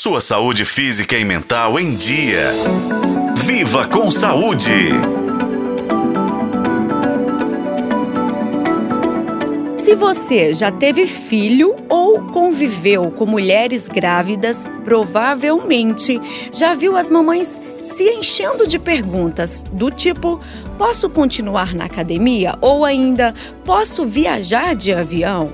sua saúde física e mental em dia. Viva com saúde! Se você já teve filho ou conviveu com mulheres grávidas, provavelmente já viu as mamães se enchendo de perguntas do tipo: posso continuar na academia? Ou ainda, posso viajar de avião?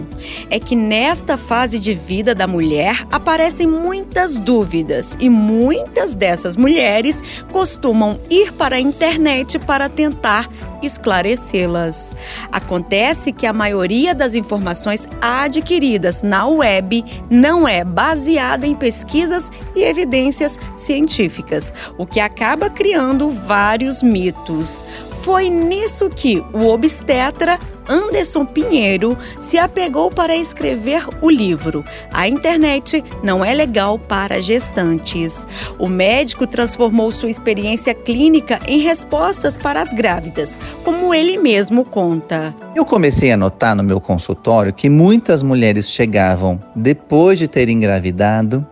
É que nesta fase de vida da mulher aparecem muitas dúvidas e muitas dessas mulheres costumam ir para a internet para tentar esclarecê-las. Acontece que a maioria das informações adquiridas na web não é baseada em pesquisas e evidências científicas, o que acaba criando vários mitos. Foi nisso que o obstetra Anderson Pinheiro se apegou para escrever o livro A Internet Não é Legal para Gestantes. O médico transformou sua experiência clínica em respostas para as grávidas, como ele mesmo conta. Eu comecei a notar no meu consultório que muitas mulheres chegavam depois de ter engravidado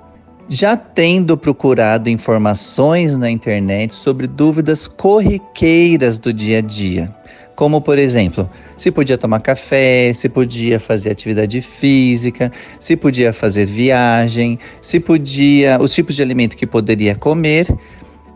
já tendo procurado informações na internet sobre dúvidas corriqueiras do dia a dia, como por exemplo, se podia tomar café, se podia fazer atividade física, se podia fazer viagem, se podia, os tipos de alimento que poderia comer.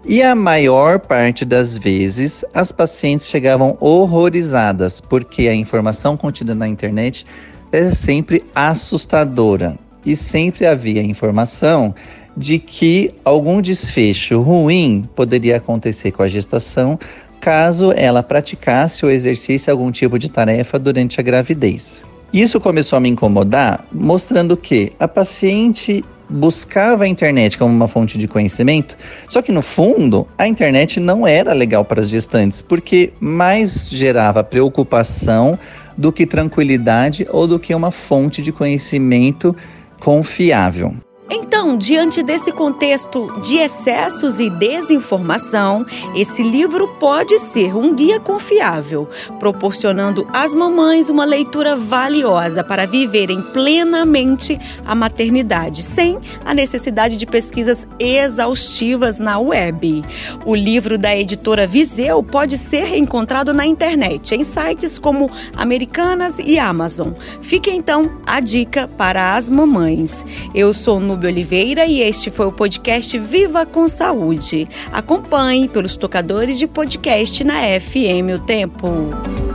E a maior parte das vezes as pacientes chegavam horrorizadas, porque a informação contida na internet é sempre assustadora e sempre havia informação de que algum desfecho ruim poderia acontecer com a gestação caso ela praticasse ou exercesse algum tipo de tarefa durante a gravidez. Isso começou a me incomodar, mostrando que a paciente buscava a internet como uma fonte de conhecimento, só que no fundo a internet não era legal para as gestantes, porque mais gerava preocupação do que tranquilidade ou do que uma fonte de conhecimento confiável. Então, diante desse contexto de excessos e desinformação, esse livro pode ser um guia confiável, proporcionando às mamães uma leitura valiosa para viverem plenamente a maternidade, sem a necessidade de pesquisas exaustivas na web. O livro da editora Viseu pode ser encontrado na internet, em sites como Americanas e Amazon. Fique então a dica para as mamães. Eu sou no Nubia E este foi o podcast Viva com Saúde. Acompanhe pelos tocadores de podcast na FM O Tempo.